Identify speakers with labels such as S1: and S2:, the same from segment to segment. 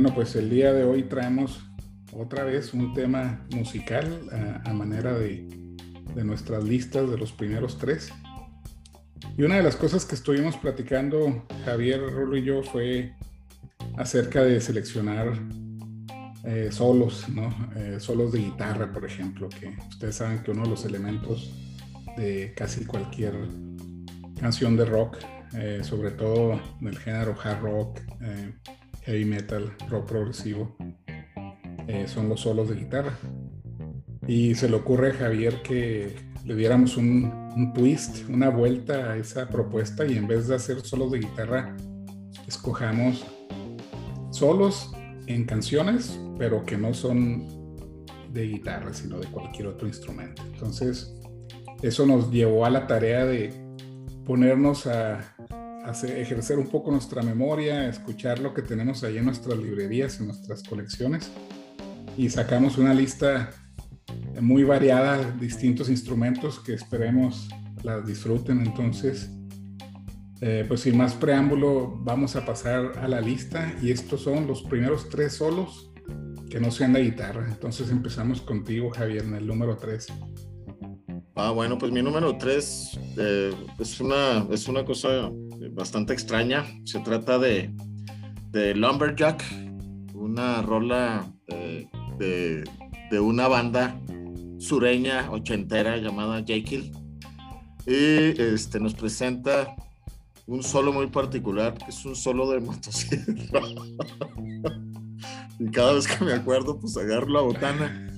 S1: Bueno, pues el día de hoy traemos otra vez un tema musical a, manera de, de, nuestras listas de los primeros tres. Y una de las cosas que estuvimos platicando Javier, Rulo y yo fue acerca de seleccionar eh, solos, ¿no? Eh, solos de guitarra, por ejemplo, que ustedes saben que uno de los elementos de casi cualquier canción de rock, eh, sobre todo del género hard rock, heavy metal, rock progresivo, son los solos de guitarra. Y se le ocurre a Javier que le diéramos un, un twist, una vuelta a esa propuesta y en vez de hacer solos de guitarra, escojamos solos en canciones, pero que no son de guitarra, sino de cualquier otro instrumento. Entonces, eso nos llevó a la tarea de ponernos a, ejercer un poco nuestra memoria, escuchar lo que tenemos ahí en nuestras librerías, en nuestras colecciones, y sacamos una lista muy variada, distintos instrumentos que esperemos las disfruten. Entonces, eh, pues sin más preámbulo, vamos a pasar a la lista y estos son los primeros tres solos que no sean de guitarra. Entonces empezamos contigo, Javier, en el número 3.
S2: Ah, bueno, pues mi número 3 eh, es, una, es una cosa bastante extraña. Se trata de, de Lumberjack, una rola eh, de, de, una banda sureña ochentera llamada Jekyll. Y este, nos presenta un solo muy particular, que es un solo de motosierra. y cada vez que me acuerdo, pues agarro la botana.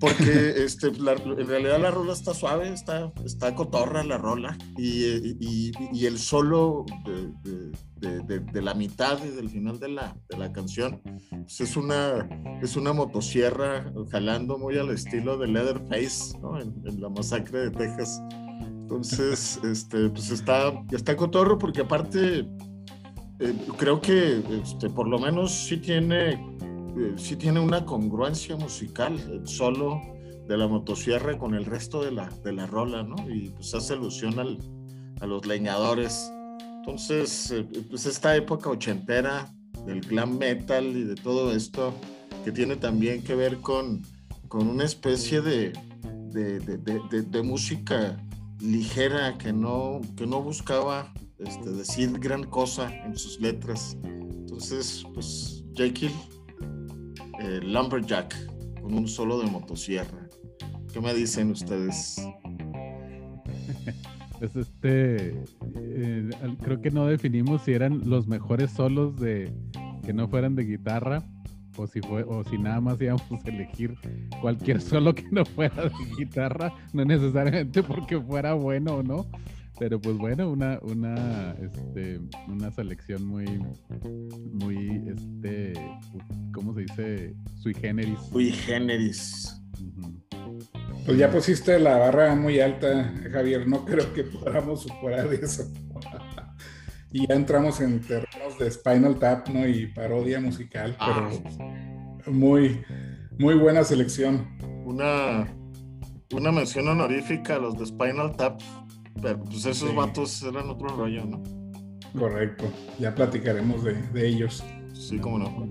S2: Porque este, en realidad la rola está suave, está, está cotorra la rola. Y, y, el solo de, de, de, la mitad y del final de la, de la canción pues es, una, es una motosierra jalando muy al estilo de Leatherface ¿no? en, en la masacre de Texas. Entonces, este, pues está, está cotorro porque aparte eh, creo que este, por lo menos sí tiene, sí tiene una congruencia musical, el solo de la motosierra con el resto de la, de la rola, ¿no? Y pues hace alusión al, a los leñadores. Entonces, eh, pues esta época ochentera del glam metal y de todo esto, que tiene también que ver con, con una especie de, de, de, de música ligera, que no, que no buscaba este, decir gran cosa en sus letras. Entonces, pues Jekyll, eh, Lumberjack, con un solo de motosierra. ¿Qué me dicen ustedes?
S3: Pues este, eh, creo que no definimos si eran los mejores solos de que no fueran de guitarra o si, fue, o si nada más íbamos a elegir cualquier solo que no fuera de guitarra, no necesariamente porque fuera bueno o no. Pero pues bueno, una, una, este, una selección muy, muy, este, ¿cómo se dice? Sui generis.
S2: Sui generis.
S1: Pues ya pusiste la barra muy alta, Javier. No creo que podamos superar eso. y ya entramos en terrenos de Spinal Tap, ¿no? Y parodia musical, ah. pero muy, muy buena selección.
S2: Una, una mención honorífica a los de Spinal Tap, pero pues esos vatos eran otro rollo, ¿no?
S1: Correcto, ya platicaremos de, de ellos.
S2: Sí, cómo no.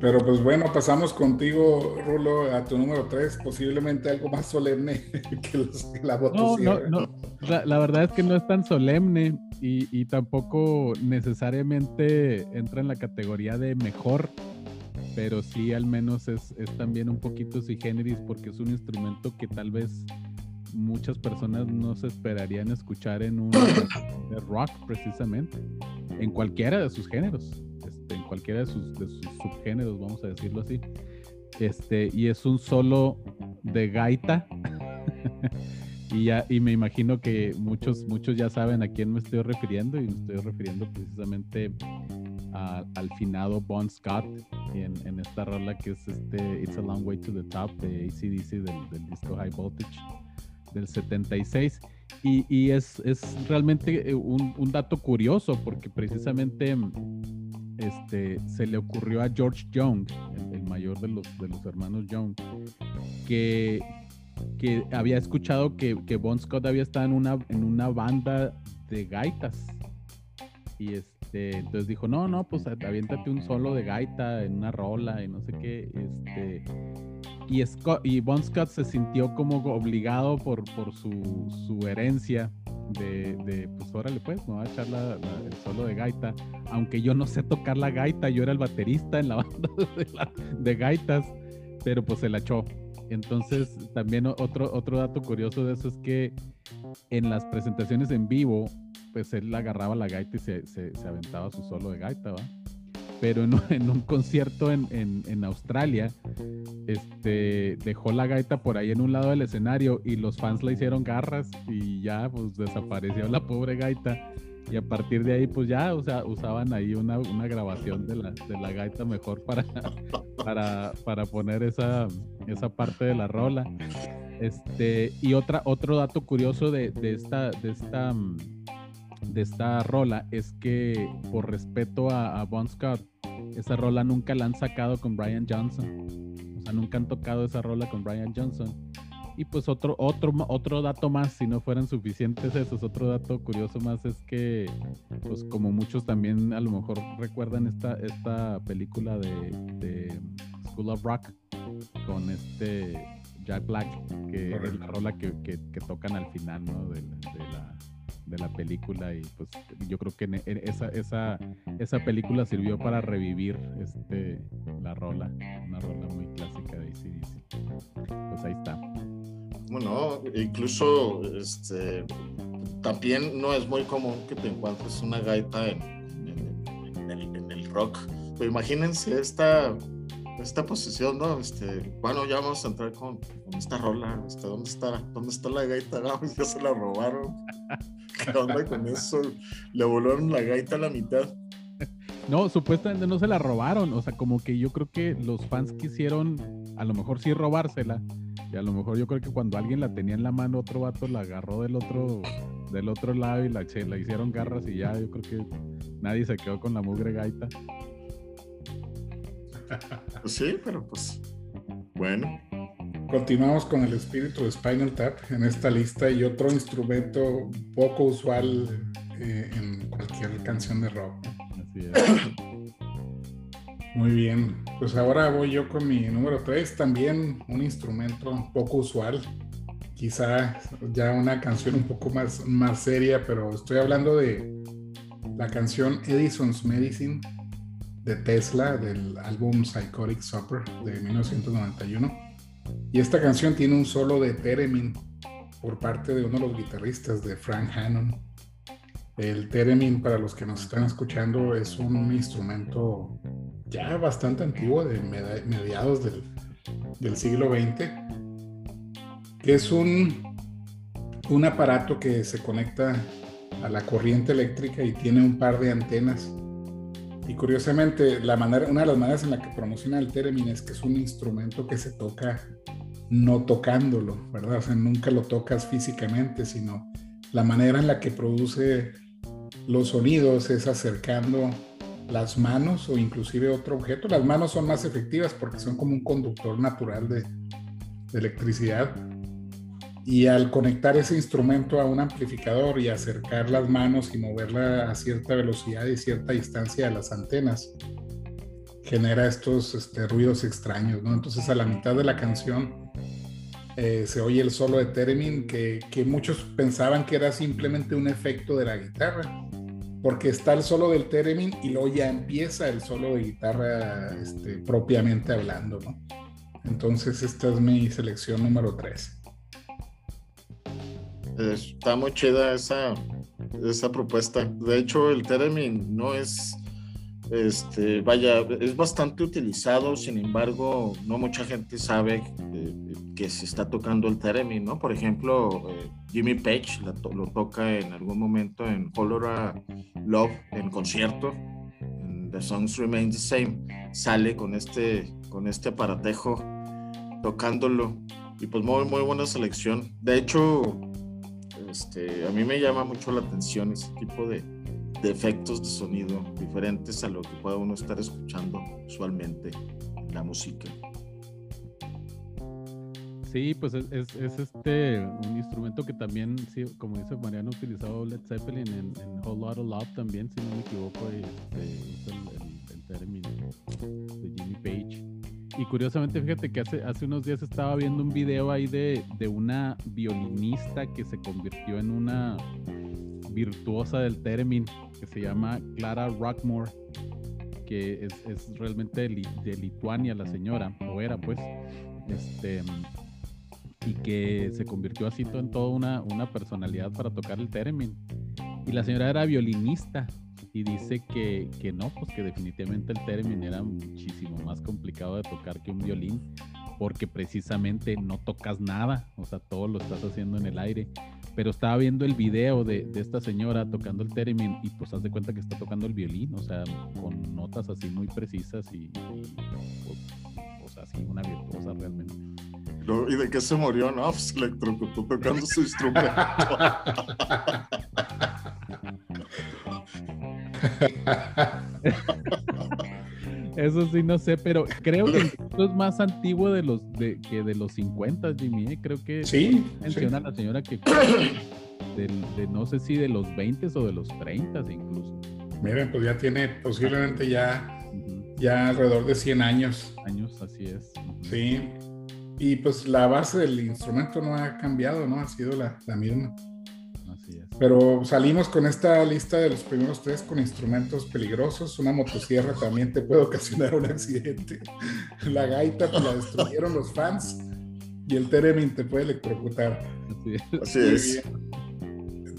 S1: Pero pues bueno, pasamos contigo, Rulo, a tu número 3, posiblemente algo más solemne que, la
S3: votación. No, no, no. La, verdad es que no es tan solemne y, tampoco necesariamente entra en la categoría de mejor, pero sí al menos es, también un poquito sui generis porque es un instrumento que tal vez muchas personas no se esperarían escuchar en un rock precisamente, en cualquiera de sus géneros en cualquiera de sus, subgéneros, vamos a decirlo así. Este, y es un solo de gaita. y, ya, y me imagino que muchos, muchos ya saben a quién me estoy refiriendo, y me estoy refiriendo precisamente al finado Bon Scott en, en, esta rola que es este It's a Long Way to the Top de ACDC del, del disco High Voltage del 76. Y, y es, es, realmente un, un, dato curioso porque precisamente este, se le ocurrió a George Young, el, mayor de los, de los hermanos Young, que, que había escuchado que, que Bon Scott había estado en una, en una banda de gaitas. Y, Este, entonces dijo, no, no, pues aviéntate un solo de gaita en una rola y no sé qué. Este, y, Scott, y Bon Scott se sintió como obligado por, por su, su herencia de, de, pues órale pues, me voy a echar el solo de gaita. Aunque yo no sé tocar la gaita, yo era el baterista en la banda de, de gaitas, pero pues se la echó. Entonces, también otro, otro dato curioso de eso es que en las presentaciones en vivo, pues él agarraba la gaita y se, se, aventaba su solo de gaita, ¿va? Pero en, un concierto en, en, en, Australia, este, dejó la gaita por ahí en un lado del escenario y los fans le hicieron garras y ya, pues desapareció la pobre gaita. Y a partir de ahí, pues ya, usaban ahí una, una grabación de la, de la gaita mejor para, para, para poner esa, esa parte de la rola. Este, y otra, otro dato curioso de, de, esta, de, esta, de esta rola es que por respeto a, a Bon Scott, esa rola nunca la han sacado con Brian Johnson. O sea, nunca han tocado esa rola con Brian Johnson. Y pues otro, otro, otro dato más, si no fueran suficientes esos, otro dato curioso más es que, pues como muchos también a lo mejor recuerdan esta, esta película de, de School of Rock con este Jack Black, que es la rola que, que, tocan al final ¿no? de, la, de la película y pues yo creo que esa, esa, esa película sirvió para revivir este, la rola, una rola muy clásica de ACDC. Pues ahí está.
S2: Bueno, incluso este, también no es muy común que te encuentres una gaita en, en, el, rock. Pero imagínense esta, esta posición, ¿no? Este, bueno, ya vamos a entrar con, esta rola. Este, ¿dónde, está, ¿Dónde está la gaita? No, ya se la robaron. ¿Qué onda con eso? Le volaron la gaita a la mitad.
S3: No, supuestamente no se la robaron. O sea, como que yo creo que los fans quisieron, a lo mejor sí robársela y a lo mejor yo creo que cuando alguien la tenía en la mano, otro vato la agarró del otro, del otro lado y la, la hicieron garras y ya, yo creo que nadie se quedó con la mugre gaita.
S2: Pues sí, pero pues bueno.
S1: Continuamos con el espíritu de Spinal Tap en esta lista y otro instrumento poco usual eh, en cualquier canción de rock. Así es. Muy bien, pues ahora voy yo con mi número 3, también un instrumento poco usual, quizá ya una canción un poco más, más seria, pero estoy hablando de la canción Edison's Medicine de Tesla del álbum Psychotic Supper de 1991. Y esta canción tiene un solo de Theremin por parte de uno de los guitarristas de Frank Hannon. El Theremin, para los que nos están escuchando, es un instrumento ya bastante antiguo, de mediados del, siglo XX, que es un, un aparato que se conecta a la corriente eléctrica y tiene un par de antenas. Y curiosamente, la manera, una de las maneras en la que promociona el Theremin es que es un instrumento que se toca no tocándolo, ¿verdad? O sea, nunca lo tocas físicamente, sino la manera en la que produce los sonidos es acercando las manos o inclusive otro objeto. Las manos son más efectivas porque son como un conductor natural de, electricidad. Y al conectar ese instrumento a un amplificador y acercar las manos y moverla a cierta velocidad y cierta distancia a las antenas, genera estos este, ruidos extraños, ¿no? Entonces a la mitad de la canción eh, se oye el solo de Theremin que, que muchos pensaban que era simplemente un efecto de la guitarra porque está el solo del Theremin y luego ya empieza el solo de guitarra este, propiamente hablando, ¿no? Entonces esta es mi selección número 3.
S2: Está muy chida esa, esa propuesta. De hecho, el Theremin no es, este, vaya, es bastante utilizado, sin embargo, no mucha gente sabe eh, que se está tocando el Theremin, ¿no? Por ejemplo, eh, Jimmy Page lo toca en algún momento en Colora Love en concierto. The Songs Remain the Same. Sale con este, con este aparatejo tocándolo. Y pues muy, muy buena selección. De hecho, este, a mí me llama mucho la atención ese tipo de, de efectos de sonido diferentes a lo que pueda uno estar escuchando usualmente en la música.
S3: Sí, pues es, es, este un instrumento que también, sí, como dice Mariano, utilizado Led Zeppelin en, en Whole Lotta Love también, si no me equivoco, este, el, el, término de Jimmy Page. Y curiosamente, fíjate que hace, unos días estaba viendo un video ahí de, una violinista que se convirtió en una virtuosa del término, que se llama Clara Rockmore, que es, realmente de, Lituania la señora, o era pues, este y que se convirtió así en toda una, una personalidad para tocar el theremin. Y la señora era violinista y dice que, que no, pues que definitivamente el theremin era muchísimo más complicado de tocar que un violín porque precisamente no tocas nada, o sea, todo lo estás haciendo en el aire. Pero estaba viendo el video de, de esta señora tocando el theremin y pues haz de cuenta que está tocando el violín, o sea, con notas así muy precisas y, pues, o sea, así una virtuosa realmente.
S2: ¿Y de qué se murió? No, pues electrocutó tocando su instrumento.
S3: Eso sí, no sé, pero creo que esto es más antiguo de los de, que de los 50, Jimmy. ¿eh? Creo que
S1: sí,
S3: menciona la señora que de, no sé si de los 20 o de los 30 incluso.
S1: Miren, pues ya tiene posiblemente ya, ya alrededor de 100 años.
S3: Años, así es.
S1: Sí. Y pues la base del instrumento no ha cambiado, ¿no? Ha sido la, la misma.
S3: Así es.
S1: Pero salimos con esta lista de los primeros tres con instrumentos peligrosos. Una motosierra también te puede ocasionar un accidente. La gaita te la destruyeron los fans. Y el Teremin te puede electrocutar.
S2: Así es. Así es.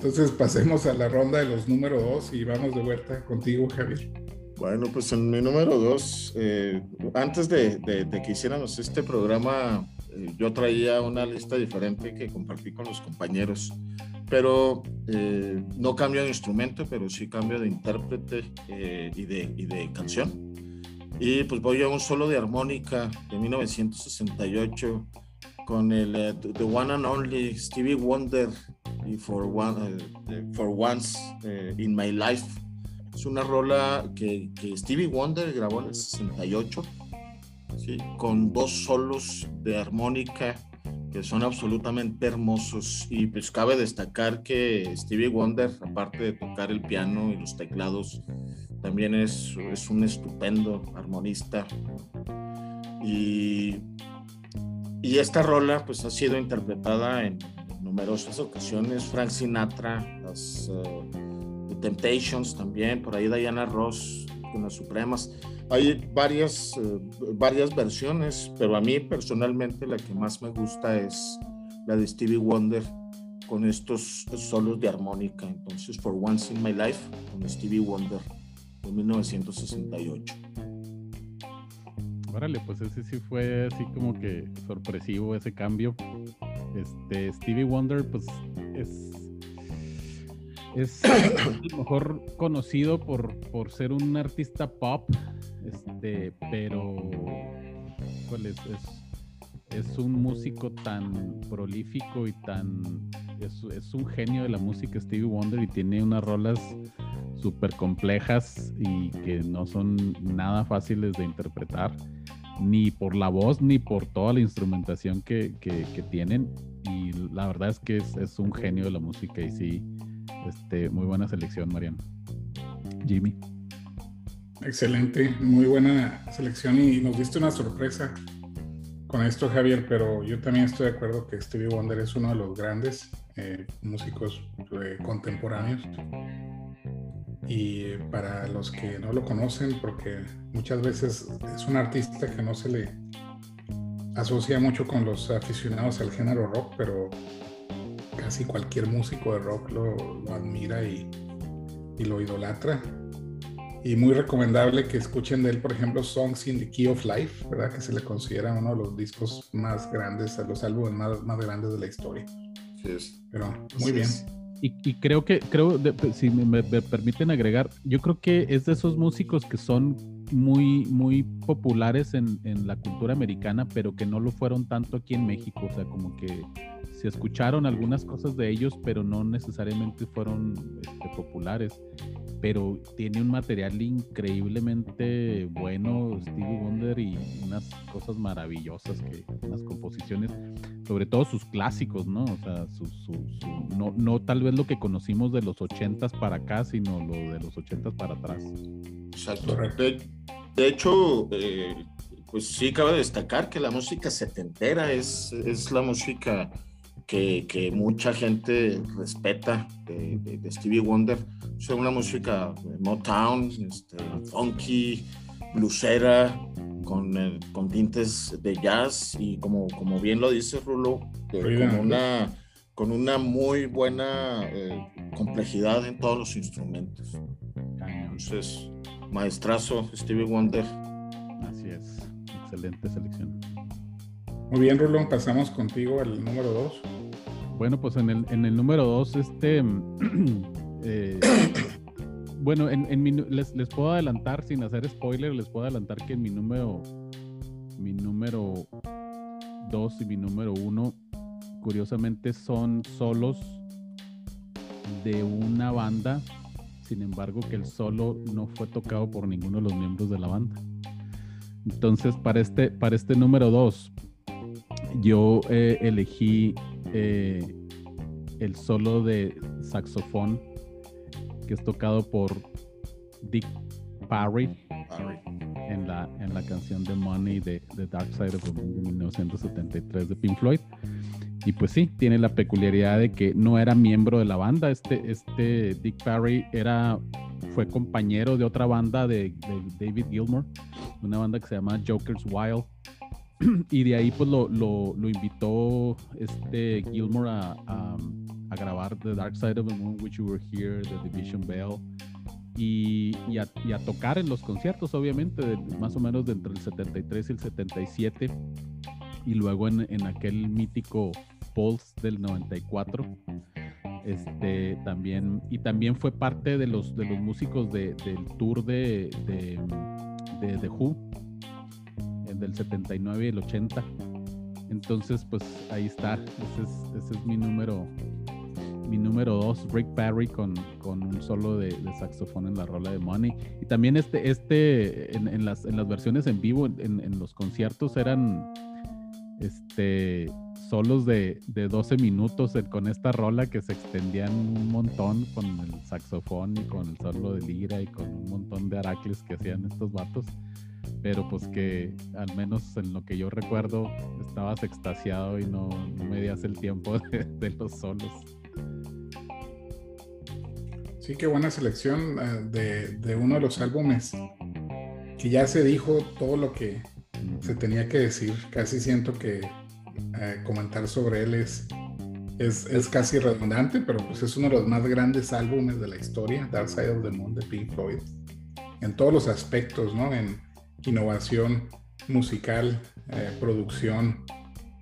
S1: Entonces pasemos a la ronda de los número dos y vamos de vuelta contigo, Javier.
S2: Bueno, pues en mi número dos, eh, antes de, que hiciéramos este programa, eh, yo traía una lista diferente que compartí con los compañeros, pero eh, no cambio de instrumento, pero sí cambio de intérprete y, de, y de canción. Y pues voy a un solo de armónica de 1968 con el The One and Only Stevie Wonder y For, one, for Once in My Life es una rola que, Stevie Wonder grabó en el 68, ¿sí? con dos solos de armónica que son absolutamente hermosos. Y pues cabe destacar que Stevie Wonder, aparte de tocar el piano y los teclados, también es, es un estupendo armonista. Y, y esta rola pues ha sido interpretada en, numerosas ocasiones. Frank Sinatra, las... Eh, Temptations también, por ahí Diana Ross con las Supremas. Hay varias, eh, varias versiones, pero a mí personalmente la que más me gusta es la de Stevie Wonder con estos solos de armónica. Entonces, For Once in My Life, con Stevie Wonder de 1968.
S3: Órale, pues ese sí fue así como que sorpresivo ese cambio. Este Stevie Wonder, pues es es mejor conocido por, por ser un artista pop, este, pero es, es, un músico tan prolífico y tan... Es, es, un genio de la música Stevie Wonder y tiene unas rolas súper complejas y que no son nada fáciles de interpretar, ni por la voz ni por toda la instrumentación que, que, que tienen. Y la verdad es que es, es un genio de la música y sí este, muy buena selección, Mariano. Jimmy.
S1: Excelente, muy buena selección y nos diste una sorpresa con esto, Javier, pero yo también estoy de acuerdo que Stevie Wonder es uno de los grandes eh, músicos eh, contemporáneos. Y para los que no lo conocen, porque muchas veces es un artista que no se le asocia mucho con los aficionados al género rock, pero casi cualquier músico de rock lo, admira y, lo idolatra. Y muy recomendable que escuchen de él, por ejemplo, Songs in the Key of Life, ¿verdad? Que se le considera uno de los discos más grandes, los álbumes más, más grandes de la historia.
S2: Sí
S1: Pero muy bien.
S3: Y, creo que, creo, si me, permiten agregar, yo creo que es de esos músicos que son muy, muy populares en, en, la cultura americana, pero que no lo fueron tanto aquí en México. O sea, como que se escucharon algunas cosas de ellos, pero no necesariamente fueron este, populares. pero tiene un material increíblemente bueno, Stevie Wonder, y unas cosas maravillosas, que, unas composiciones, sobre todo sus clásicos, ¿no? O sea, no, no tal vez lo que conocimos de los ochentas para acá, sino lo de los ochentas para atrás.
S2: Exacto. De, de hecho, eh, pues sí, cabe destacar que la música setentera es, es la música que, que mucha gente respeta de, Stevie Wonder. Es una música de Motown, este, funky, bluesera, con, eh, con, tintes de jazz y como, como bien lo dice Rulo, eh, con, una, con una muy buena complejidad en todos los instrumentos. Entonces, maestrazo Stevie Wonder
S3: excelente selección.
S1: Muy bien, Rulón, pasamos contigo al número 2.
S3: Bueno, pues en el, en el número 2, este. Eh, bueno, en, les, les, puedo adelantar, sin hacer spoiler, les puedo adelantar que en mi número. Mi número 2 y mi número 1, curiosamente, son solos de una banda. Sin embargo, que el solo no fue tocado por ninguno de los miembros de la banda. Entonces, para este, para este número 2, yo eh, elegí eh, el solo de saxofón que es tocado por Dick Parry, En, la, en la canción de Money de, The Dark Side of the Moon de 1973 de Pink Floyd. Y pues sí, tiene la peculiaridad de que no era miembro de la banda. Este, este Dick Parry era, fue compañero de otra banda de, de David Gilmour una banda que se llama Joker's Wild. y de ahí pues lo, lo, invitó este Gilmore a, a, grabar The Dark Side of the Moon, Which You Were Here, The Division Bell. Y, y, a, tocar en los conciertos, obviamente, más o menos entre el 73 y el 77. Y luego en, en aquel mítico Pulse del 94. Este también, y también fue parte de los, de los músicos de, del tour de, de de The Who, del 79 y el 80. Entonces, pues ahí está. Ese es, mi número mi número 2, Rick Perry con, con un solo de, saxofón en la rola de Money. Y también este, este en, las, en las versiones en vivo, en, en, los conciertos eran este solos de, de 12 minutos con esta rola que se extendían un montón con el saxofón y con el solo de lira y con un montón de aracles que hacían estos vatos. Pero pues que al menos en lo que yo recuerdo estabas extasiado y no, no medías el tiempo de, los solos.
S1: Sí, qué buena selección eh, de, de uno de los álbumes que ya se dijo todo lo que se tenía que decir. Casi siento que eh, comentar sobre él es, es, casi redundante, pero pues es uno de los más grandes álbumes de la historia, Dark Side of the Moon de Pink Floyd, en todos los aspectos, ¿no? En innovación musical, eh, producción,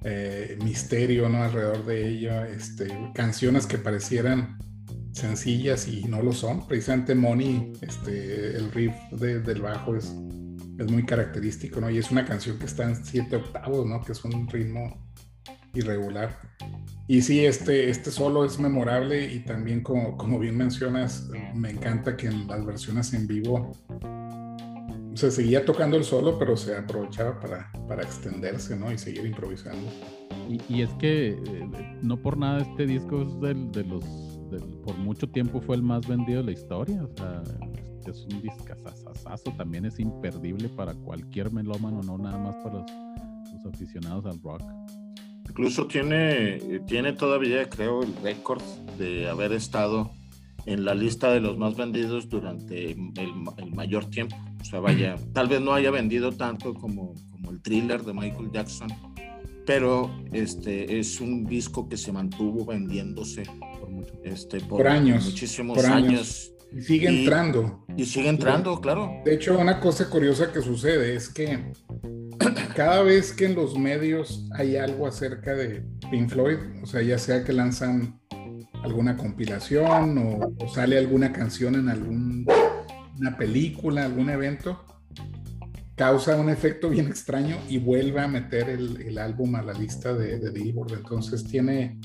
S1: eh, misterio, ¿no? Alrededor de ella, este, canciones que parecieran sencillas y no lo son. Precisamente Money, este, el riff del bajo es, es muy característico, ¿no? Y es una canción que está en siete octavos, ¿no? Que es un ritmo irregular. Y sí, este, este solo es memorable y también como, como bien mencionas, me encanta que en las versiones en vivo se seguía tocando el solo, pero se aprovechaba para, para extenderse, ¿no? Y seguir improvisando.
S3: Y, es que eh, no por nada este disco es del, de los, por mucho tiempo fue el más vendido de la historia, o sea, es un discazazazo, también es imperdible para cualquier melómano, no nada más para los, los aficionados al rock.
S2: Incluso tiene, tiene todavía, creo, el récord de haber estado en la lista de los más vendidos durante el, mayor tiempo. O sea, vaya, tal vez no haya vendido tanto como, como el thriller de Michael Jackson, pero este es un disco que se mantuvo vendiéndose por, mucho, este, por,
S1: años.
S2: Muchísimos años.
S1: Y sigue entrando.
S2: Y sigue entrando, claro.
S1: De hecho, una cosa curiosa que sucede es que cada vez que en los medios hay algo acerca de Pink Floyd, o sea, ya sea que lanzan alguna compilación o, sale alguna canción en alguna película, algún evento, causa un efecto bien extraño y vuelve a meter el, álbum a la lista de, de Billboard. Entonces tiene,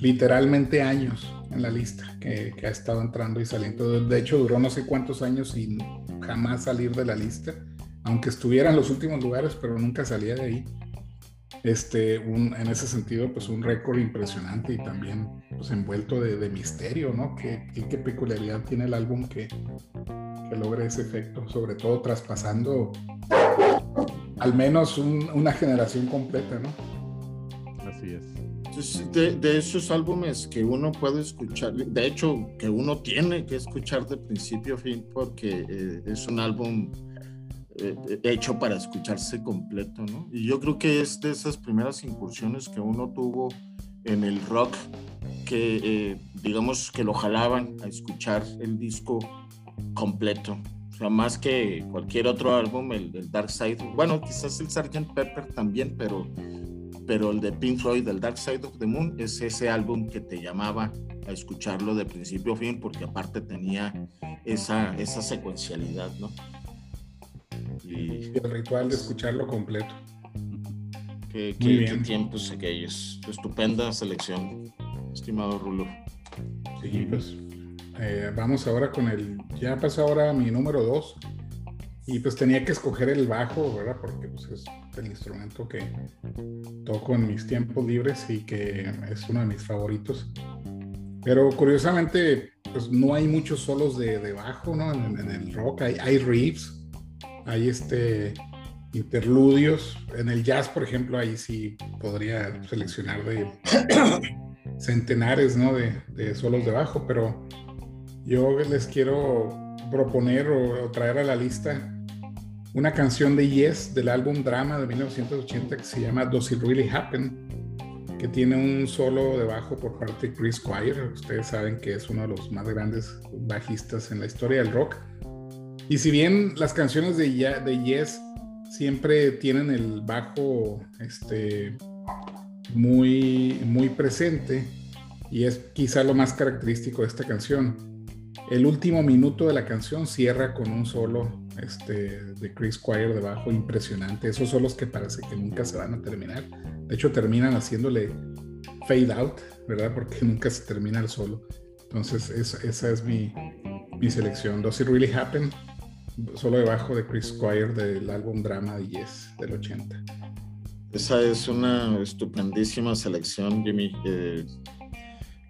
S1: literalmente años en la lista que, ha estado entrando y saliendo. De hecho, duró no sé cuántos años sin jamás salir de la lista, aunque estuviera en los últimos lugares, pero nunca salía de ahí. Este, un, en ese sentido, pues un récord impresionante y también pues, envuelto de, misterio, ¿no? ¿Qué, ¿Qué, peculiaridad tiene el álbum que, que logre ese efecto, sobre todo traspasando al menos una generación completa, ¿no?
S3: Así es.
S2: De, esos álbumes que uno puede escuchar, de hecho, que uno tiene que escuchar de principio a fin, porque eh, es un álbum eh, hecho para escucharse completo, ¿no? Y yo creo que es de esas primeras incursiones que uno tuvo en el rock, que eh, digamos que lo jalaban a escuchar el disco completo. O sea, más que cualquier otro álbum, el, el Dark Side, bueno, quizás el Sgt. Pepper también, pero pero el de Pink Floyd, el Dark Side of the Moon, es ese álbum que te llamaba a escucharlo de principio a fin, porque aparte tenía esa, esa secuencialidad, ¿no?
S1: Y, el ritual de escucharlo completo.
S2: Qué, qué, tiempos aquellos. Estupenda selección, estimado Rulo.
S1: Sí, pues eh, vamos ahora con el. Ya pasó ahora mi número dos. Y pues tenía que escoger el bajo, ¿verdad? Porque pues, es el instrumento que toco en mis tiempos libres y que es uno de mis favoritos. Pero curiosamente, pues no hay muchos solos de, bajo, ¿no? En, el rock hay, hay riffs, hay este interludios. En el jazz, por ejemplo, ahí sí podría seleccionar de centenares, ¿no? De, solos de bajo, pero yo les quiero proponer o traer a la lista una canción de Yes del álbum Drama de 1980 que se llama Does It Really Happen, que tiene un solo de bajo por parte de Chris Squire. Ustedes saben que es uno de los más grandes bajistas en la historia del rock. Y si bien las canciones de, de Yes siempre tienen el bajo este, muy, muy presente, y es quizá lo más característico de esta canción, el último minuto de la canción cierra con un solo este, de Chris Squire debajo, impresionante. Esos son los que parece que nunca se van a terminar. De hecho, terminan haciéndole fade out, ¿verdad? Porque nunca se termina el solo. Entonces, esa es mi, mi selección. Does It Really Happen? Solo debajo de Chris Squire del álbum Drama de Yes del 80.
S2: Esa es una estupendísima selección, Jimmy. Eh,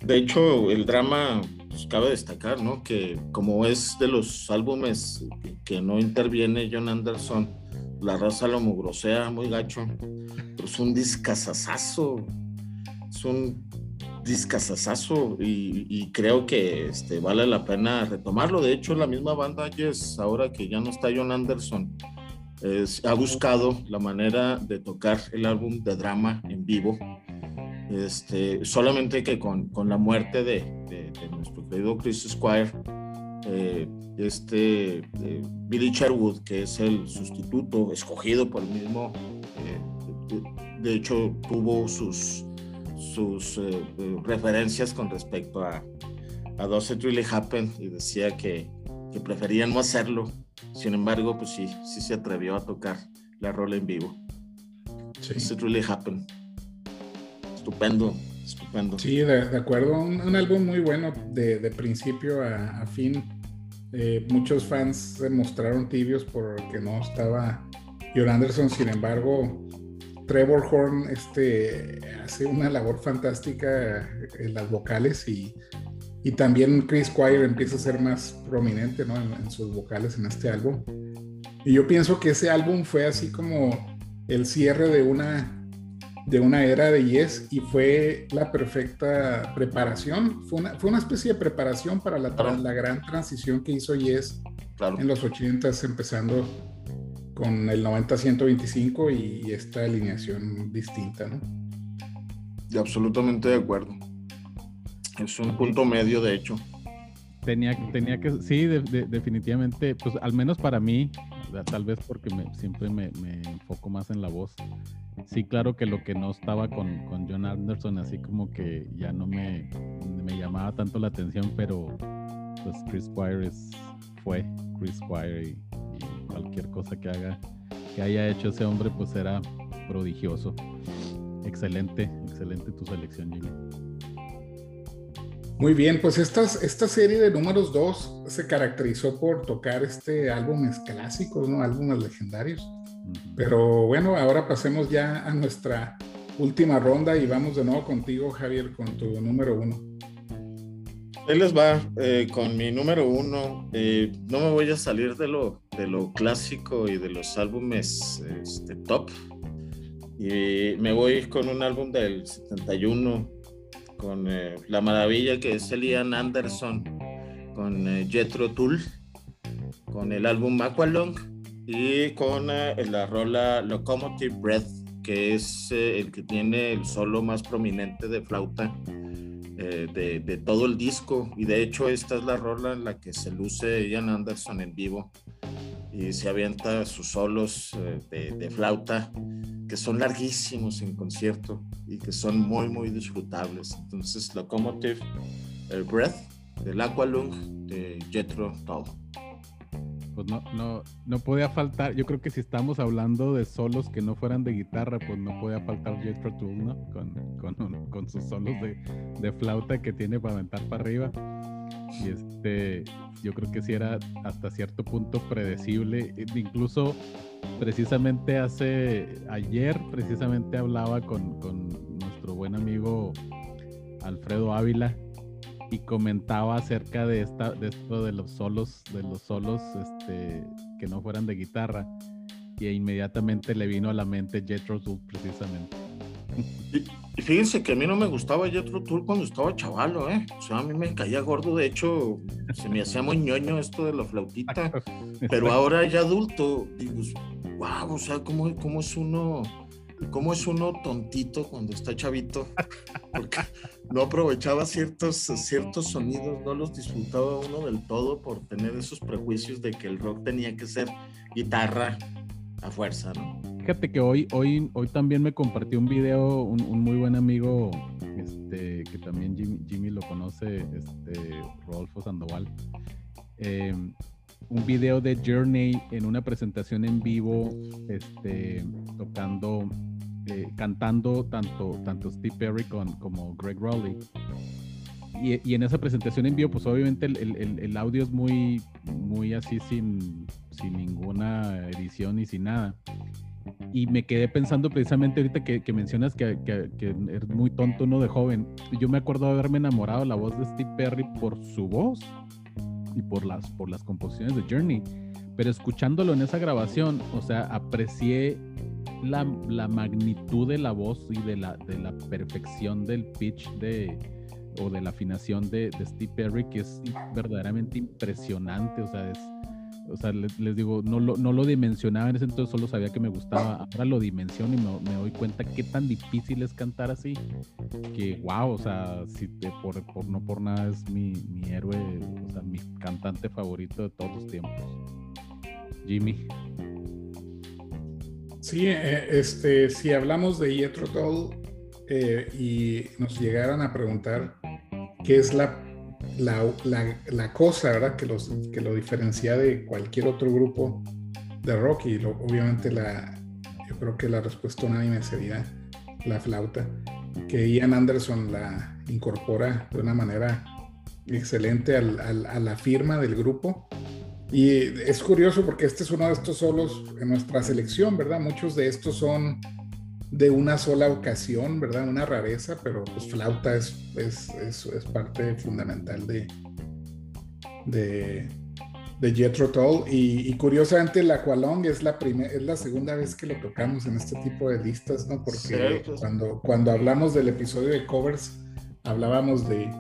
S2: de hecho, el drama pues, cabe destacar, ¿no? Que como es de los álbumes que, no interviene John Anderson, la raza lo mugrosea muy gacho, es un discazazazo, es un discazazazo y, creo que este, vale la pena retomarlo. De hecho, la misma banda Yes, ahora que ya no está John Anderson, ha buscado la manera de tocar el álbum de drama en vivo este, solamente que con, la muerte de, de, nuestro querido Chris Squire, eh, este eh, Billy Sherwood, que es el sustituto escogido por el mismo, eh, de, hecho tuvo sus, sus referencias con respecto a, a Does It Really Happen y decía que, que preferían no hacerlo. Sin embargo, pues sí, sí se atrevió a tocar la rola en vivo. Does It Really Happen estupendo, estupendo.
S1: Sí, de, acuerdo, un, álbum muy bueno de, principio a, fin. Eh, muchos fans se mostraron tibios porque no estaba John Anderson, sin embargo, Trevor Horn este, hace una labor fantástica en las vocales y, y también Chris Squire empieza a ser más prominente ¿no? en, sus vocales en este álbum. Y yo pienso que ese álbum fue así como el cierre de una de una era de Yes y fue la perfecta preparación. Fue una, fue una especie de preparación para la, la gran transición que hizo Yes en los 80 empezando con el 90-125 y esta alineación distinta, ¿no?
S2: Y absolutamente de acuerdo. Es un punto medio, de hecho.
S3: Tenía, tenía que, sí, definitivamente, pues al menos para mí, tal vez porque me, siempre me, me, enfoco más en la voz. Sí, claro que lo que no estaba con, con John Anderson, así como que ya no me, me llamaba tanto la atención, pero pues Chris Squire es, fue Chris Squire y, cualquier cosa que haga, que haya hecho ese hombre, pues era prodigioso. Excelente, excelente tu selección, Jimmy.
S1: Muy bien, pues esta, esta serie de números 2 se caracterizó por tocar este álbumes clásicos, ¿no? Álbumes legendarios. Pero bueno, ahora pasemos ya a nuestra última ronda y vamos de nuevo contigo, Javier, con tu número uno.
S2: Ahí les va eh, con mi número uno. Eh, no me voy a salir de lo, de lo clásico y de los álbumes este, top. Y me voy con un álbum del 71, con eh, la maravilla que es Elian Anderson, con Jethro Tull, con el álbum Aqualung y con la rola Locomotive Breath, que es el que tiene el solo más prominente de flauta eh, de, todo el disco y de hecho esta es la rola en la que se luce Ian Anderson en vivo y se avienta sus solos eh, de, flauta que son larguísimos en concierto y que son muy muy disfrutables entonces Locomotive el Breath del Aqualung de Jethro Tull
S3: pues no, no, no podía faltar. Yo creo que si estamos hablando de solos que no fueran de guitarra, pues no podía faltar Jethro Tull, ¿no? Con, con, con sus solos de, de, flauta que tiene para aventar para arriba. Y este, yo creo que sí era hasta cierto punto predecible. E, incluso precisamente hace ayer, precisamente hablaba con, con nuestro buen amigo Alfredo Ávila y comentaba acerca de esta de esto de los solos de los solos este que no fueran de guitarra y inmediatamente le vino a la mente Jethro Tull precisamente
S2: y, fíjense que a mí no me gustaba Jethro Tull cuando estaba chavalo, ¿eh? O sea, a mí me caía gordo, de hecho, se me hacía muy ñoño esto de la flautita, pero ahora ya adulto, digo, wow, o sea, ¿cómo, cómo es uno cómo es uno tontito cuando está chavito, porque no aprovechaba ciertos, ciertos sonidos, no los disfrutaba uno del todo por tener esos prejuicios de que el rock tenía que ser guitarra a fuerza, ¿no?
S3: Fíjate que hoy, hoy, hoy también me compartió un video un, muy buen amigo, este, que también Jimmy, lo conoce, este, Rodolfo Sandoval. Eh, un video de Journey en una presentación en vivo, este, tocando eh, cantando tanto, tanto Steve Perry como Greg Rowley. Y, en esa presentación en vivo, pues obviamente el, audio es muy, muy así sin, sin ninguna edición y sin nada. Y me quedé pensando precisamente ahorita que, mencionas que, que, que, eres muy tonto uno de joven. Yo me acuerdo de haberme enamorado de la voz de Steve Perry por su voz y por las, por las composiciones de Journey. Pero escuchándolo en esa grabación, o sea, aprecié la, la, magnitud de la voz y de la, de la perfección del pitch de, o de la afinación de, de Steve Perry, que es verdaderamente impresionante. O sea, es, o sea les, digo, no lo, no lo dimensionaba en ese entonces, solo sabía que me gustaba. Ahora lo dimensiono y me, doy cuenta qué tan difícil es cantar así. Que wow, o sea, si por, no por nada es mi, mi héroe, o sea, mi cantante favorito de todos los tiempos. Jimmy.
S1: Sí, eh, este, si hablamos de Yetro Tull eh, y nos llegaran a preguntar qué es la, la, cosa, ¿verdad? Que, los, que lo diferencia de cualquier otro grupo de rock y obviamente la, yo creo que la respuesta unánime sería la flauta, que Ian Anderson la incorpora de una manera excelente a la firma del grupo y es curioso porque este es uno de estos solos en nuestra selección, ¿verdad? Muchos de estos son de una sola ocasión, ¿verdad? Una rareza, pero pues flauta es, es, es, parte fundamental de, de, de Jethro Tull. Y, curiosamente la Aqualong es la, es la segunda vez que lo tocamos en este tipo de listas, ¿no? Porque cuando, cuando hablamos del episodio de covers, hablábamos de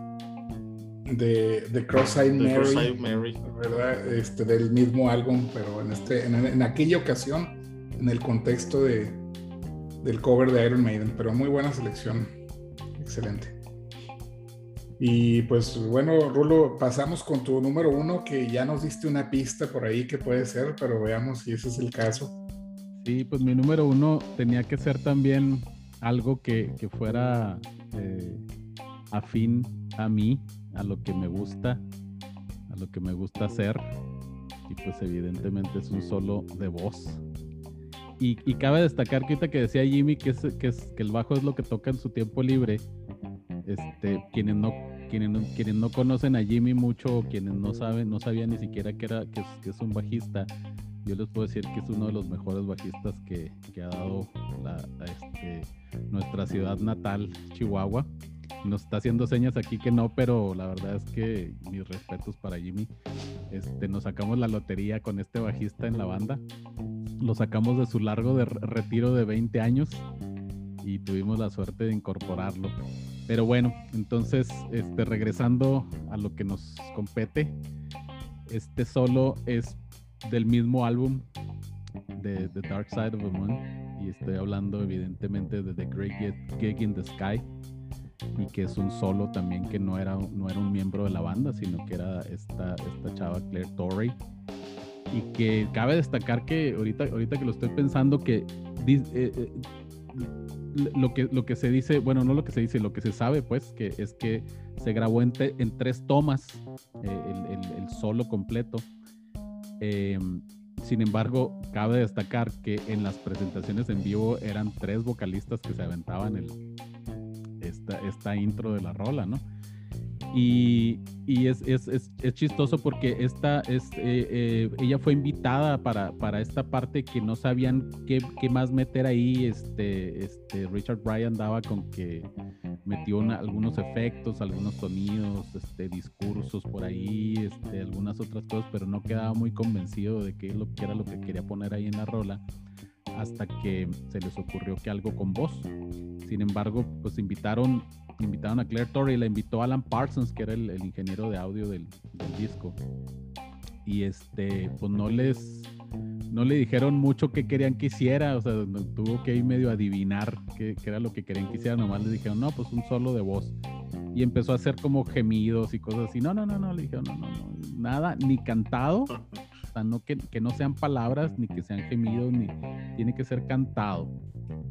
S1: de, de Cross-Eyed Mary, ¿verdad? Este, del mismo álbum, pero en, este, en, aquella ocasión, en el contexto de, del cover de Iron Maiden, pero muy buena selección, excelente. Y pues bueno, Rulo, pasamos con tu número uno, que ya nos diste una pista por ahí que puede ser, pero veamos si ese es el caso.
S3: Sí, pues mi número uno tenía que ser también algo que, que fuera eh, afín a mí, a lo que me gusta, a lo que me gusta hacer. Y pues evidentemente es un solo de voz. Y, cabe destacar que ahorita que decía Jimmy que, es, que, es, que el bajo es lo que toca en su tiempo libre, este, quienes no quienes no, quienes no conocen a Jimmy mucho, o quienes no saben, no sabían ni siquiera que era que es, que es un bajista, yo les puedo decir que es uno de los mejores bajistas que, que ha dado la, este, nuestra ciudad natal, Chihuahua. Nos está haciendo señas aquí que no, pero la verdad es que mis respetos para Jimmy. Este, nos sacamos la lotería con este bajista en la banda. Lo sacamos de su largo de retiro de 20 años y tuvimos la suerte de incorporarlo. Pero bueno, entonces, este, regresando a lo que nos compete, este solo es del mismo álbum de The Dark Side of the Moon y estoy hablando evidentemente de The Great Gig in the Sky y que es un solo también que no era, no era un miembro de la banda, sino que era esta, esta chava Claire Torrey. Y que cabe destacar que ahorita, ahorita que lo estoy pensando, que eh, eh, lo que lo que se dice, bueno, no lo que se dice, lo que se sabe, pues, que es que se grabó en, en tres tomas eh, el, el, solo completo. Em, sin embargo, cabe destacar que en las presentaciones en vivo eran tres vocalistas que se aventaban el, esta, esta intro de la rola, ¿no? Y, es, es, es, es, chistoso porque esta es, eh, eh, ella fue invitada para, para, esta parte que no sabían qué, qué, más meter ahí. Este, este Richard Bryan daba con que metió algunos efectos, algunos sonidos, este, discursos por ahí, este, algunas otras cosas, pero no quedaba muy convencido de qué lo que era lo que quería poner ahí en la rola hasta que se les ocurrió que algo con voz. Sin embargo, pues invitaron invitaron a Claire Torrey, la invitó Alan Parsons, que era el, ingeniero de audio del, disco. Y este, pues no les, no le dijeron mucho qué querían que hiciera, o sea, tuvo que ir medio adivinar qué, era lo que querían que hiciera, nomás le dijeron, no, pues un solo de voz. Y empezó a hacer como gemidos y cosas así. No, no, no, no, le dijeron, no, no, no, nada, ni cantado, o sea, no que, que no sean palabras, ni que sean gemidos, ni tiene que ser cantado.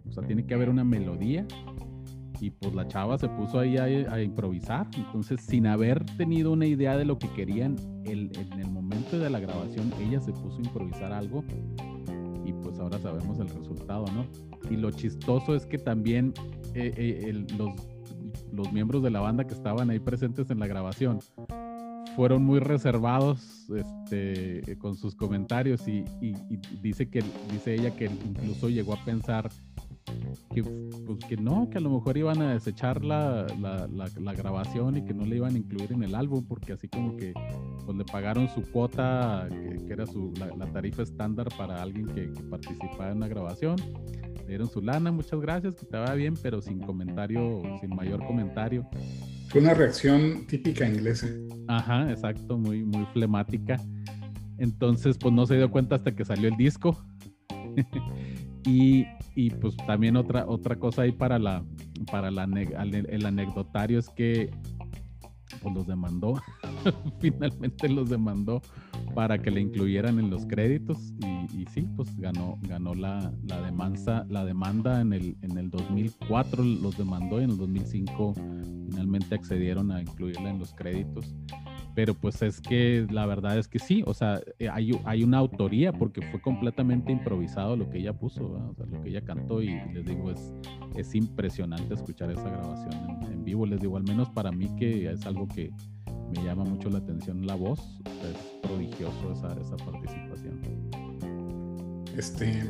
S3: O sea, tiene que haber una melodía y pues la chava se puso ahí a, improvisar. Entonces, sin haber tenido una idea de lo que querían, el, en el momento de la grabación, ella se puso a improvisar algo y pues ahora sabemos el resultado, ¿no? Y lo chistoso es que también eh, eh, los, los miembros de la banda que estaban ahí presentes en la grabación fueron muy reservados este, con sus comentarios y, y, y, dice que dice ella que incluso llegó a pensar que, pues, que no, que a lo mejor iban a desechar la, la, la, grabación y que no le iban a incluir en el álbum, porque así como que pues, le pagaron su cuota, que, era su, la, tarifa estándar para alguien que, participaba en la grabación. Le dieron su lana, muchas gracias, que estaba bien, pero sin comentario, sin mayor comentario.
S1: Fue una reacción típica inglesa.
S3: Ajá, exacto, muy, muy flemática. Entonces, pues no se dio cuenta hasta que salió el disco. y y pues también otra, otra cosa ahí para, la, para la, el anecdotario es que pues los demandó, finalmente los demandó para que le incluyeran en los créditos y, y sí, pues ganó, ganó la, la, demanda, la demanda en el, en el 2004, los demandó y en el 2005 finalmente accedieron a incluirla en los créditos. Pero pues es que la verdad es que sí, o sea, eh, hay, hay una autoría porque fue completamente improvisado lo que ella puso, o sea, lo que ella cantó y les digo, es, es impresionante escuchar esa grabación en, vivo, les digo, al menos para mí que es algo que me llama mucho la atención la voz, es prodigioso esa, esa participación.
S1: Este,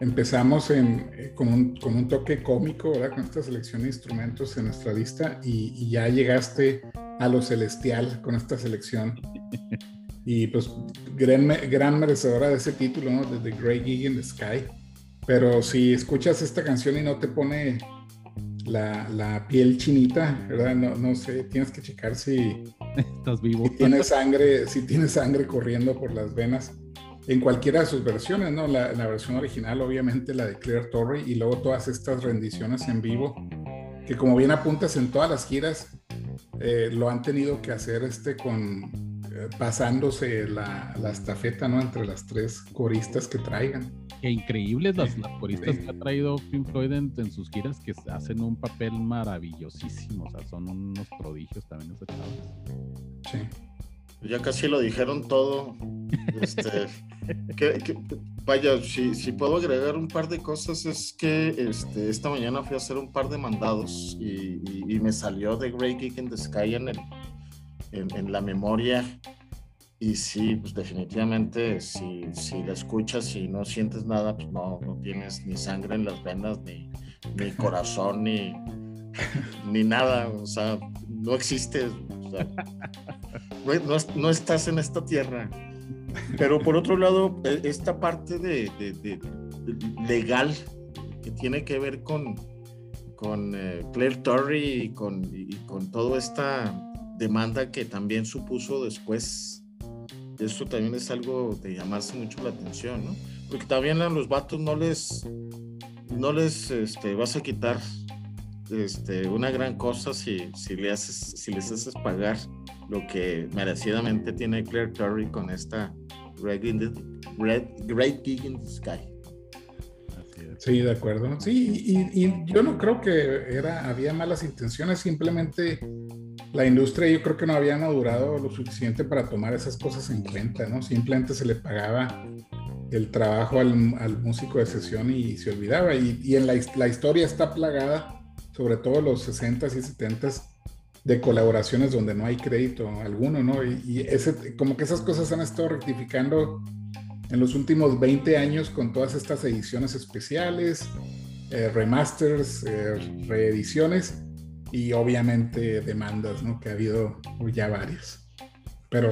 S1: empezamos en, eh, con, un, con, un, toque cómico, ¿verdad? Con esta selección de instrumentos en nuestra lista y, y ya llegaste a lo celestial con esta selección. Y pues gran, gran merecedora de ese título, ¿no? De The Great Gig in the Sky. Pero si escuchas esta canción y no te pone la, la piel chinita, ¿verdad? No, no, sé, tienes que checar si...
S3: Estás vivo.
S1: Si tienes sangre, si tienes sangre corriendo por las venas. En cualquiera de sus versiones, ¿no? La, la versión original, obviamente, la de Claire Torrey, y luego todas estas rendiciones en vivo, que como bien apuntas en todas las giras, eh, lo han tenido que hacer este con pasándose la, la, estafeta ¿no? entre las tres coristas que traigan.
S3: Qué increíbles las, las coristas que ha traído Pink Floyd en, sus giras que hacen un papel maravillosísimo, o sea, son unos prodigios también esos chavos.
S2: Sí. Ya casi lo dijeron todo. Este, vaya, si, si, puedo agregar un par de cosas, es que este, esta mañana fui a hacer un par de mandados y, me salió de Great Geek in the Sky en, el, en, la memoria. Y sí, pues definitivamente, si, si la escuchas y no sientes nada, pues no, no tienes ni sangre en las venas, ni, ni corazón, ni, ni nada. O sea, no existes. no, no estás en esta tierra. Pero por otro lado, e, esta parte de, legal que tiene que ver con, con eh, Claire Torrey y con, y con toda esta demanda que también supuso después, eso también es algo de llamarse mucho la atención, ¿no? Porque también a los vatos no les, no les este, vas a quitar este, una gran cosa si, si, le haces, si les haces pagar lo que merecidamente tiene Claire Curry con esta Great, Great Gig in the Sky.
S1: Sí, de acuerdo. Sí, y, yo no creo que era, había malas intenciones, simplemente la industria yo creo que no había madurado lo suficiente para tomar esas cosas en cuenta, ¿no? Simplemente se le pagaba el trabajo al, músico de sesión y, se olvidaba. Y, en la, la, historia está plagada, sobre todo los 60s y 70s, de colaboraciones donde no hay crédito alguno, ¿no? Y, ese, como que esas cosas han estado rectificando en los últimos 20 años con todas estas ediciones especiales, eh, remasters, eh, reediciones y obviamente demandas, ¿no? Que ha habido ya varias. Pero...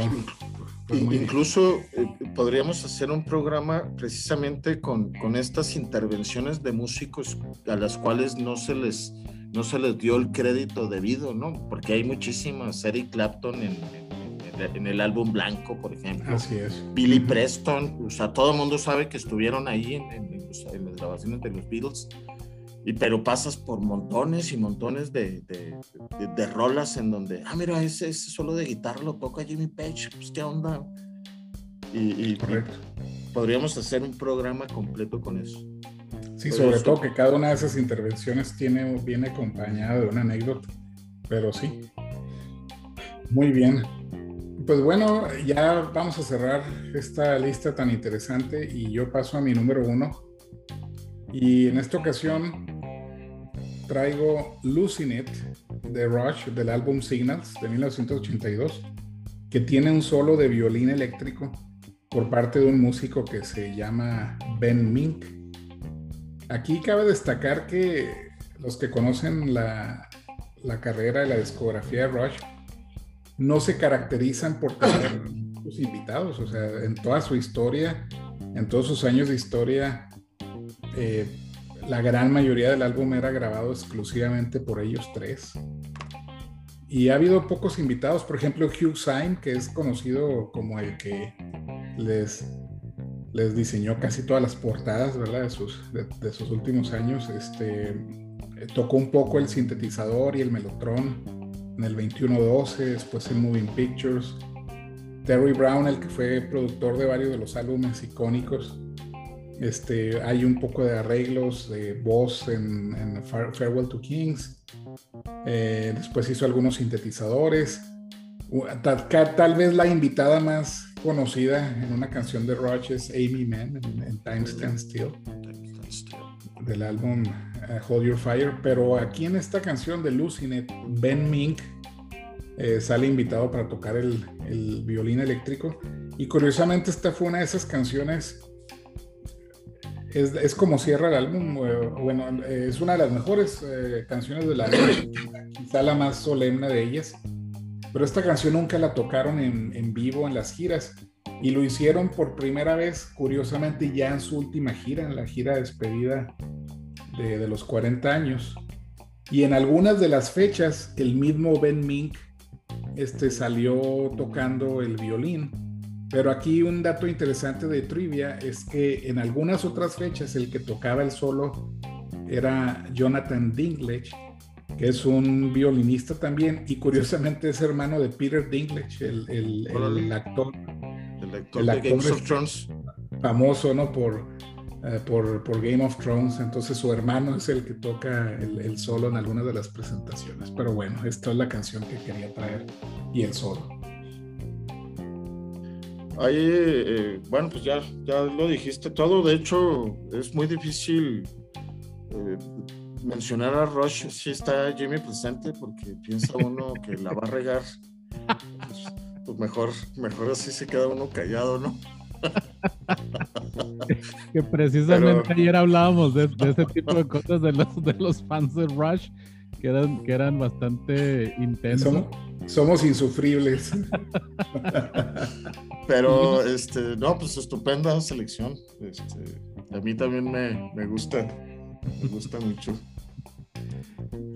S2: Pues incluso eh, podríamos hacer un programa precisamente con, con estas intervenciones de músicos a las cuales no se les no se les dio el crédito debido, ¿no? Porque hay muchísimas, Eric Clapton en, en, el álbum Blanco, por ejemplo.
S1: Así es.
S2: Billy Preston, o sea, todo el mundo sabe que estuvieron ahí en, las grabaciones de los Beatles, y, pero pasas por montones y montones de, de, rolas en donde, ah, mira, ese, ese, solo de guitarra lo toca Jimmy Page, pues qué onda. Y,
S1: Correcto.
S2: podríamos hacer un programa completo con eso.
S1: Sí, sobre todo que cada una de esas intervenciones tiene, viene acompañada de una anécdota, pero sí. Muy bien. Pues bueno, ya vamos a cerrar esta lista tan interesante y yo paso a mi número uno. Y en esta ocasión traigo Losing It de Rush del álbum Signals de 1982, que tiene un solo de violín eléctrico por parte de un músico que se llama Ben Mink. Aquí cabe destacar que los que conocen la, carrera y la discografía de Rush no se caracterizan por tener sus invitados, o sea, en toda su historia, en todos sus años de historia, eh, la gran mayoría del álbum era grabado exclusivamente por ellos tres. Y ha habido pocos invitados, por ejemplo Hugh Syme, que es conocido como el que les les diseñó casi todas las portadas, ¿verdad? De sus, de, sus últimos años. Este, eh, tocó un poco el sintetizador y el melotron en el 2112, después en Moving Pictures. Terry Brown, el que fue productor de varios de los álbumes icónicos. Este, hay un poco de arreglos de voz en, Farewell to Kings. Eh, después hizo algunos sintetizadores. tal, vez la invitada más conocida en una canción de Rush es Amy Mann en, Time Stand Still del álbum uh, Hold Your Fire, pero aquí en esta canción de Lucinet, Ben Mink eh, sale invitado para tocar el, violín eléctrico y curiosamente esta fue una de esas canciones es, como cierra el álbum, bueno, es una de las mejores eh, canciones del álbum, quizá la más solemne de ellas pero esta canción nunca la tocaron en, vivo en las giras y lo hicieron por primera vez, curiosamente, ya en su última gira, en la gira despedida de, los 40 años. Y en algunas de las fechas, el mismo Ben Mink este, salió tocando el violín. Pero aquí un dato interesante de trivia es que en algunas otras fechas el que tocaba el solo era Jonathan Dinklage que es un violinista también y curiosamente es hermano de Peter Dinklage, el, el, actor.
S2: El actor de Game of Thrones.
S1: Famoso, ¿no? Por, eh, por, por, Game of Thrones. Entonces su hermano es el que toca el, solo en algunas de las presentaciones. Pero bueno, esta es la canción que quería traer y el solo.
S2: Ahí, eh, bueno, pues ya, ya lo dijiste todo. De hecho, es muy difícil eh, mencionar a Rush si está Jimmy presente, porque piensa uno que la va a regar. Pues, pues mejor, mejor así se queda uno callado, ¿no?
S3: que precisamente ayer hablábamos de, ese tipo de cosas de los, de los fans de Rush que eran, que eran bastante intensos.
S1: Somos, insufribles.
S2: Pero, este, no, pues estupenda selección. Este, a mí también me, me gusta, me gusta mucho.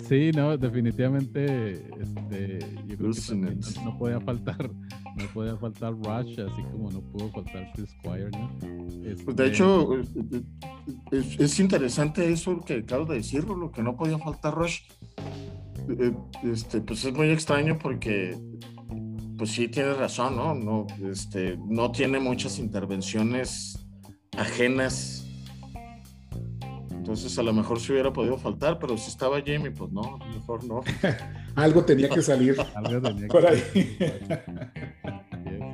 S3: Sí, no, definitivamente, este, yo creo que no, podía faltar, no podía faltar Rush, así como no pudo faltar Chris Squire, ¿no?
S2: Pues de este, hecho, es, interesante eso que acabo de decirlo, lo que no podía faltar Rush. Eh, este, pues es muy extraño porque, pues sí, tienes razón, ¿no? No, este, no tiene muchas intervenciones ajenas entonces a lo mejor se hubiera podido faltar, pero si estaba Jamie, pues no, a lo mejor no.
S1: Algo tenía que salir. Algo tenía que por ahí.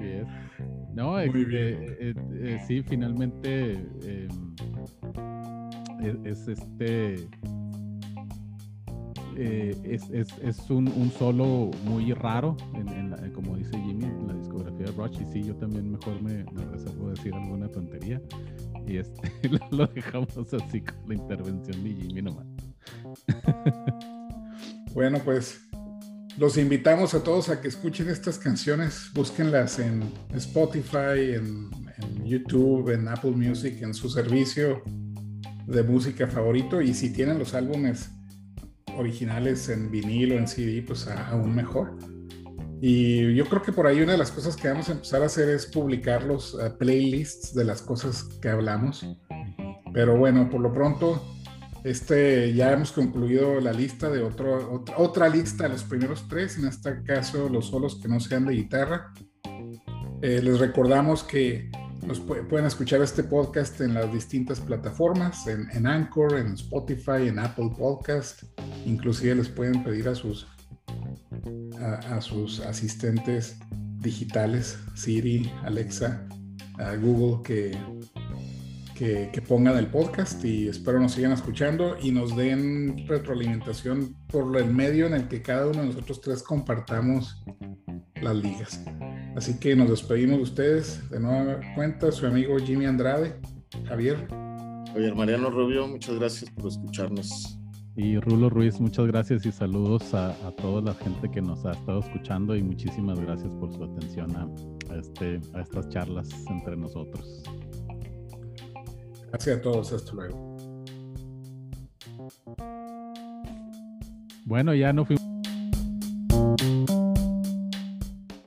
S1: Sí,
S3: es. No, Muy bien. Eh, eh, sí, finalmente es, este. Eh, es, es, es un, un, solo muy raro, en, como dice Jimmy, en la discografía de Rush. Y sí, yo también mejor me, me reservo decir alguna tontería y este, lo dejamos así con la intervención de Jimmy nomás.
S1: Bueno, pues los invitamos a todos a que escuchen estas canciones, búsquenlas en Spotify, en, YouTube, en Apple Music, en su servicio de música favorito y si tienen los álbumes originales en vinilo, en CD, pues aún mejor. Y yo creo que por ahí una de las cosas que vamos a empezar a hacer es publicar los eh, playlists de las cosas que hablamos. Pero bueno, por lo pronto, este, ya hemos concluido la lista de otro, otra, otra lista los primeros tres, en este caso los solos que no sean de guitarra. Eh, les recordamos que nos pueden escuchar este podcast en las distintas plataformas, en, Anchor, en Spotify, en Apple Podcast. Inclusive les pueden pedir a sus a, sus asistentes digitales, Siri, Alexa, Google, que, que, pongan el podcast y espero nos sigan escuchando y nos den retroalimentación por el medio en el que cada uno de nosotros tres compartamos las ligas. Así que nos despedimos de ustedes. De nueva cuenta, su amigo Jimmy Andrade. Javier.
S2: Javier Mariano Rubio, muchas gracias por escucharnos.
S3: Y Rulo Ruiz, muchas gracias y saludos a, toda la gente que nos ha estado escuchando y muchísimas gracias por su atención a, este, a estas charlas entre nosotros.
S1: Gracias a todos, hasta luego.
S3: Bueno, ya no fuimos.